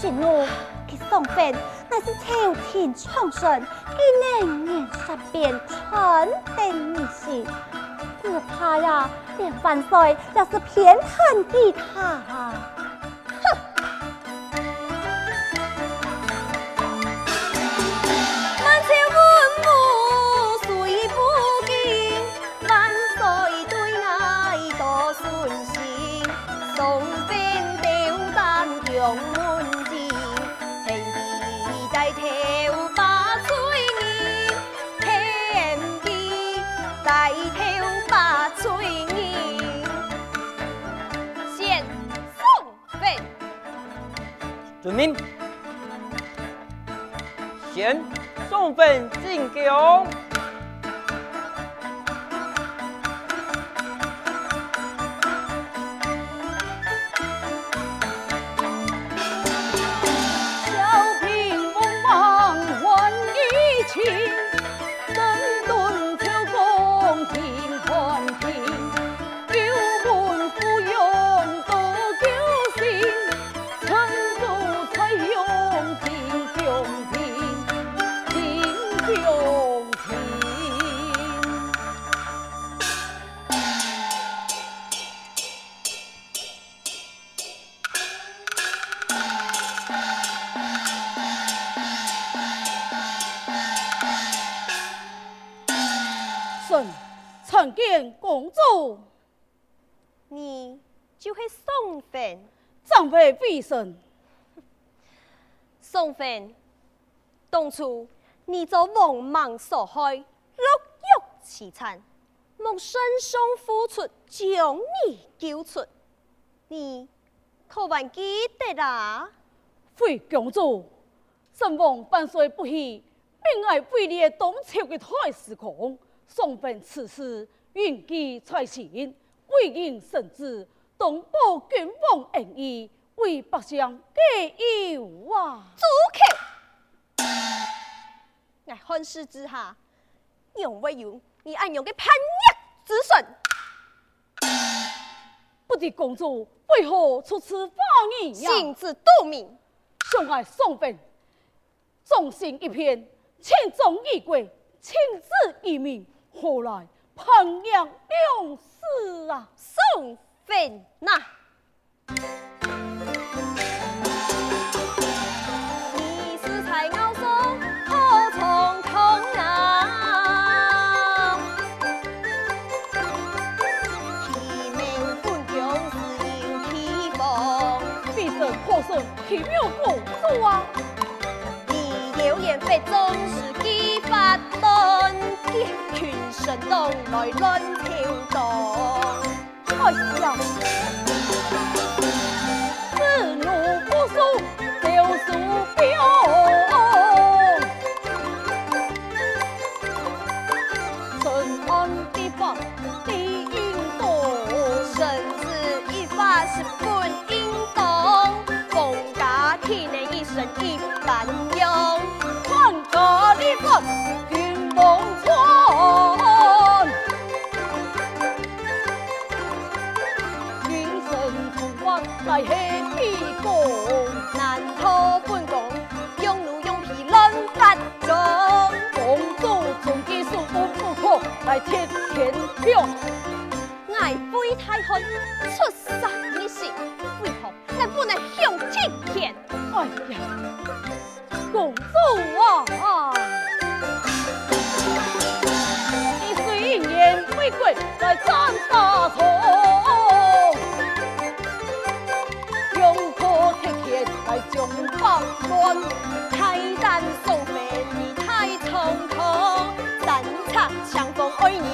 行路，去送饭，乃是朝廷宠臣，佢能言善辩，传递民心。只怕呀，连万岁也是偏袒给他。送粉敬酒。必胜。宋妃，当初你遭王莽所害，落狱凄惨，蒙圣上付出将你救出，你可还记得啦？回公主，圣王万岁不喜，并爱为你当朝的太史公。送分此事，云集在前，为应圣旨，东保君王恩义，为百姓解忧啊！住口！在汉室之下，永未有你安阳的叛逆之孙。不知公主为何出此法言呀？心知肚明。相爱送分，忠心一片，情忠义贵，亲子一命。何来朋友两死啊？送分呐！胜破胜奇妙公主啊！你流言非总是机法断，群神动来乱跳动。哎呀，难逃本宫，用奴用婢乱发中。公主从技术不不可，来贴天表。爱妃太后出杀你心，为何能不能享天天？哎呀，公主啊，你虽言为贵，来斩大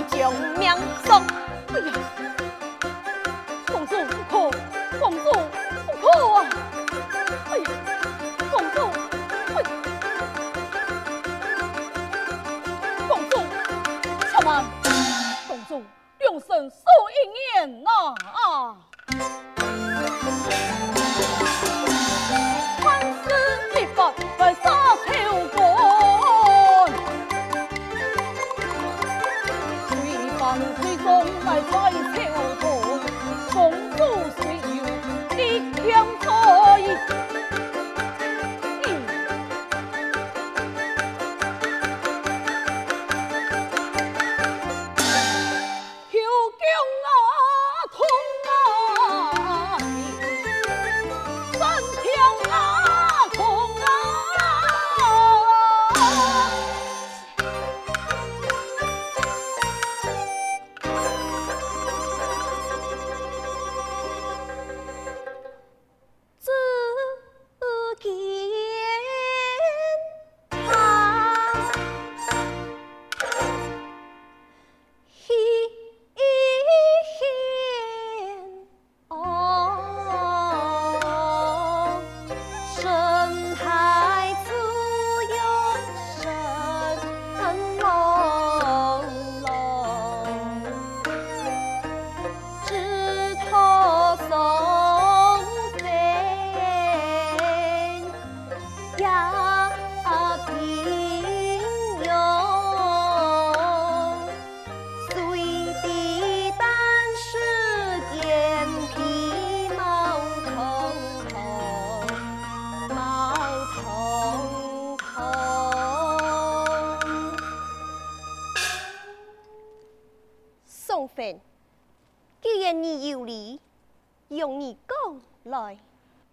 救命啊哎呀公主不可公主不可啊哎呀公主公主千万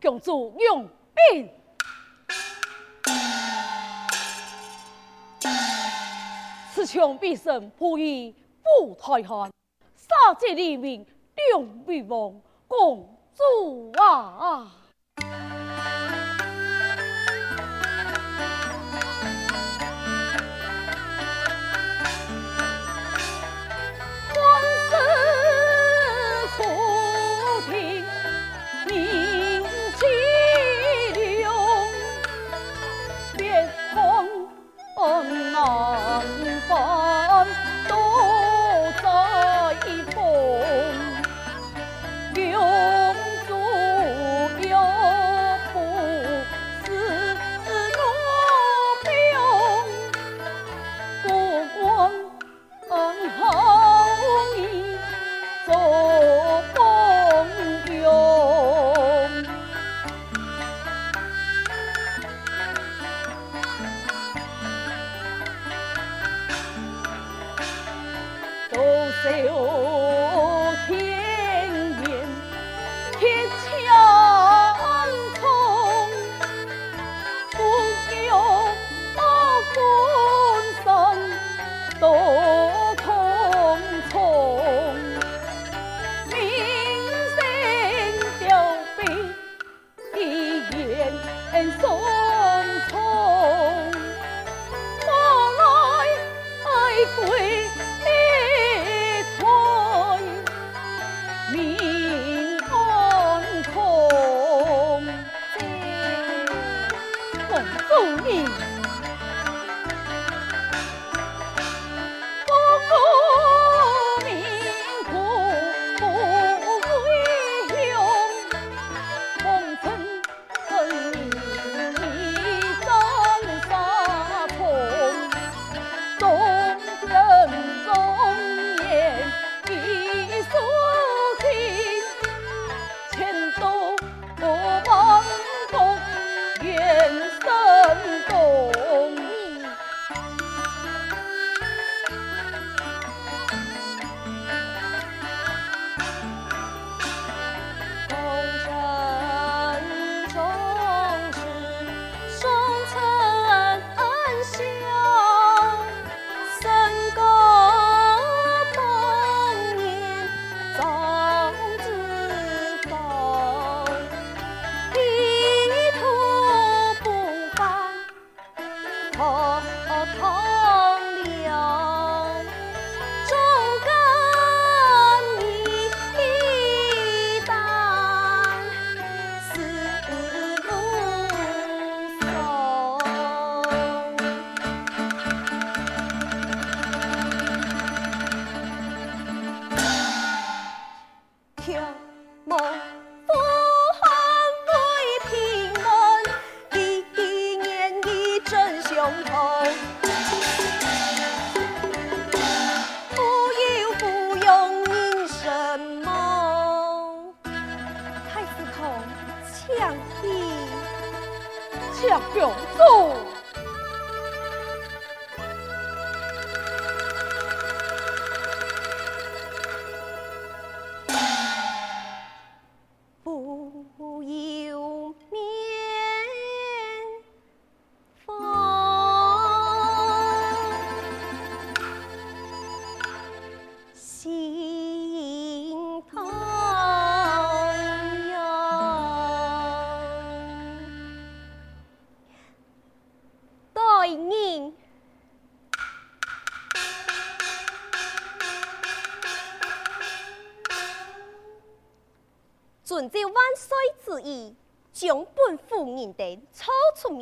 公主用兵，此枪必胜，不以不太寒。杀敌立命，两臂王。公主啊！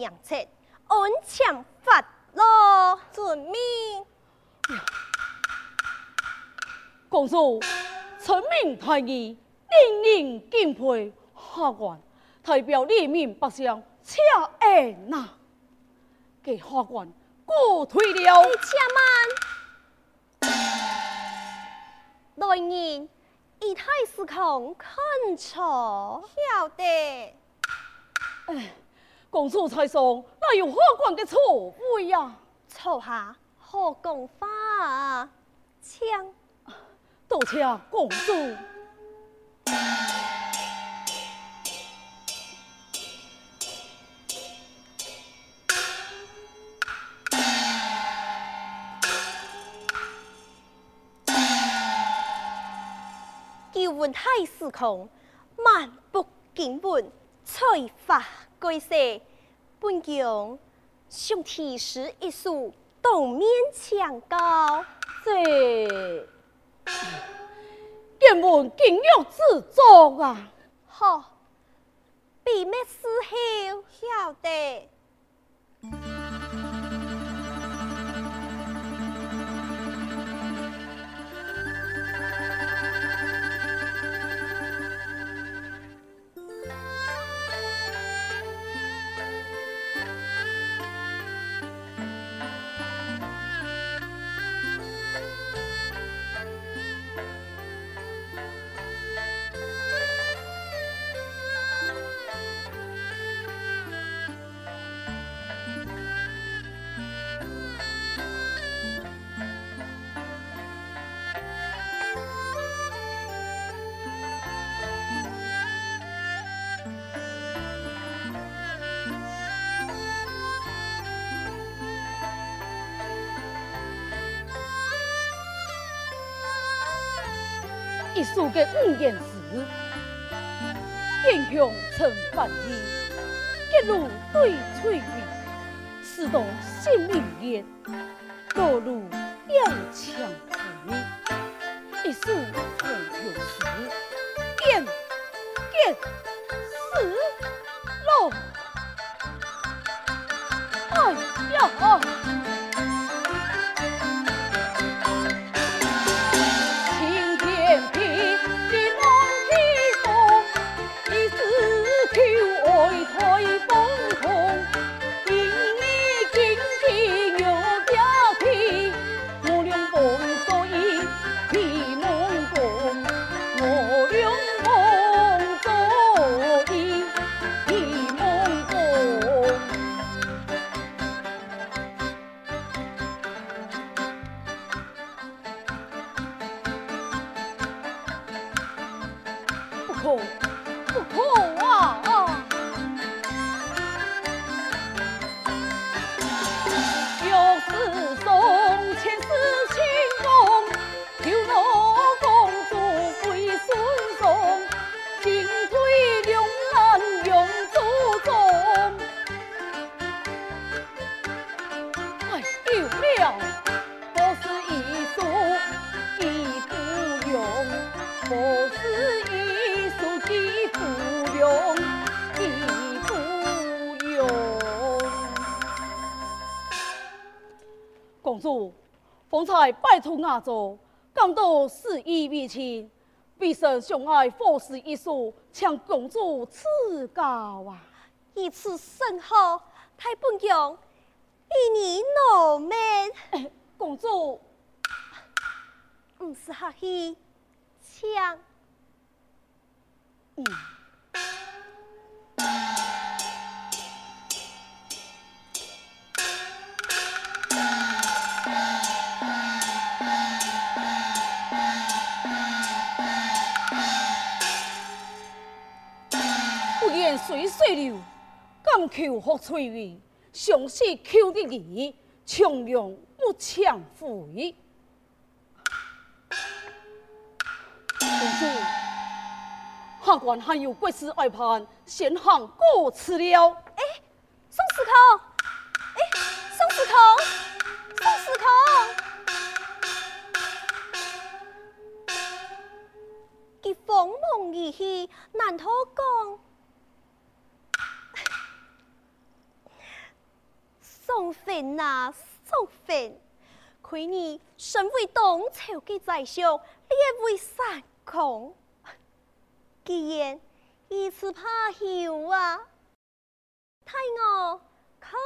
出名册，恩抢发落，遵命。公主，臣民太义，令人敬佩。下官代表黎民百姓，请恩呐，给下官告退了。且慢，来人。以太师空看错，晓得。哎，公主才说，哪有下官的错误呀？错下好讲法，请，多谢公主。问太师空，万不敬问，翠发归色。本宫想提示一书，当面墙高。这，愿闻今日之作啊！好，闭灭事后晓得。一书的五言诗，英雄成反义，一路对翠玉，使动心明烈，方才拜托阿祖，感到事意未清，必生相爱，佛事一说，请公主赐教啊！以此甚好，太本宫与你诺命。哎，公主，不是客气，请。求福翠微，相思求得意，从容不抢回。公主，下官还有贵事外盼，先行告辞了。哎，宋司空，宋妃啊，宋妃，亏你身为东朝的宰相，列位三公，既然一次怕羞啊，太我看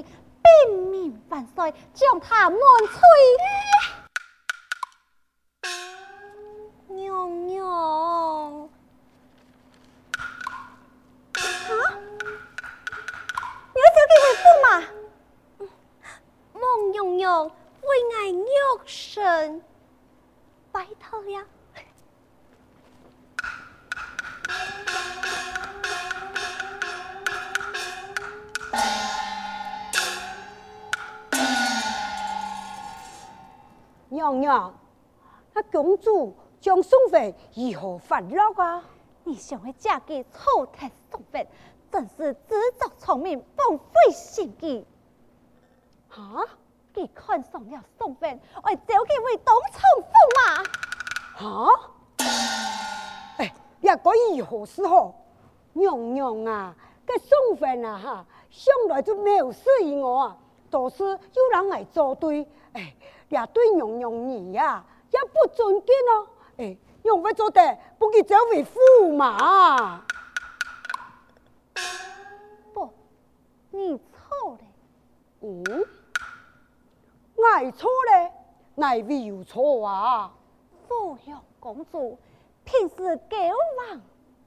兵民万岁，将他万岁！娘娘，啊？你要叫他回府吗？孟娘娘为爱肉身，拜托了。娘娘，那公主将宋妃如何烦恼啊？你想会嫁给朝廷宋妃，真是自作聪明，枉费心机。哈？佢看上了宋芬，我招佢为东冲驸马。哈？哎，也可以何时好？娘娘啊，这宋芬啊哈，向来就没有适应我啊，都是有人来作对。哎，也对娘娘你呀，也不尊敬哦。哎，用不做的，不给这位驸马。不，你错了。嗯？爱错了？哪位有错啊？芙蓉公主平时骄横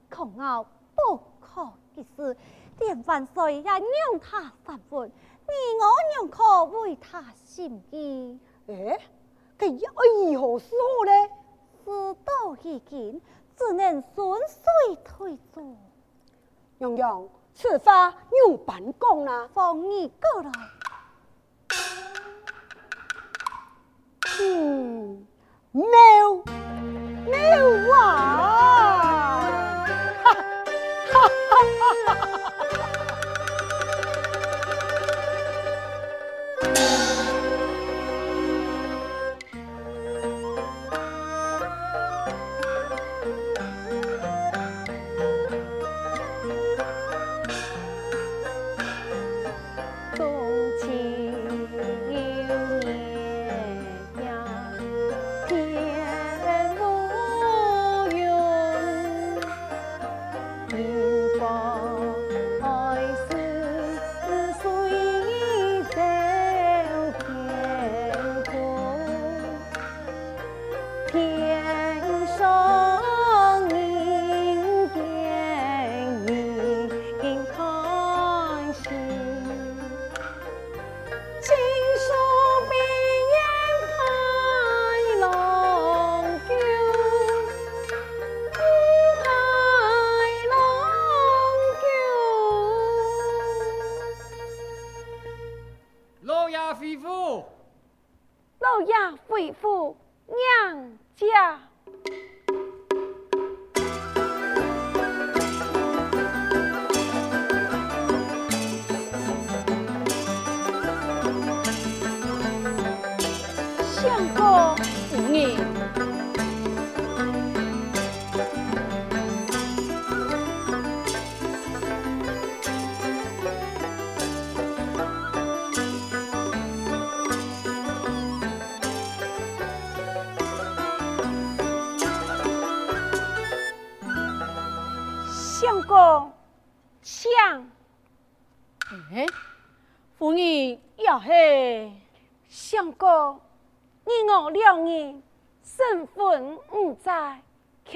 恐傲，不可一世，连万岁也让她三分，你我宁可为她心意。哎，这要如何是好呢？事到如今，只能顺水推舟。洋洋，此话用办讲啦，放你过来。嗯，妙妙啊！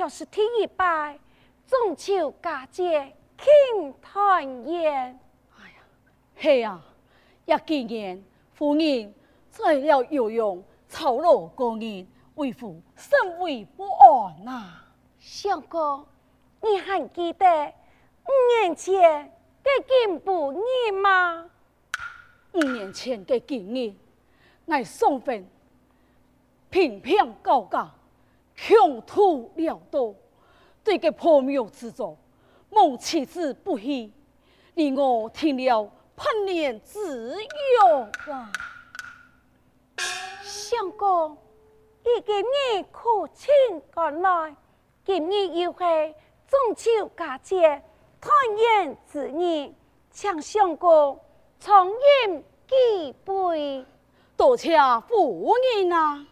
却是第一拜中秋佳节庆团圆。哎呀，是啊，也纪念夫人在了有用操劳过年，为父甚为不安呐、啊。相公。你还记得五年前的金步你吗？五年前的今日，乃送分平平高高，穷途潦倒，对个破庙之作，蒙妻子不喜，令我听了喷脸自忧啊！相公，一个你可请赶来，今日又系。中秋佳节，团圆之日，请相公重饮几杯，多谢夫人啊！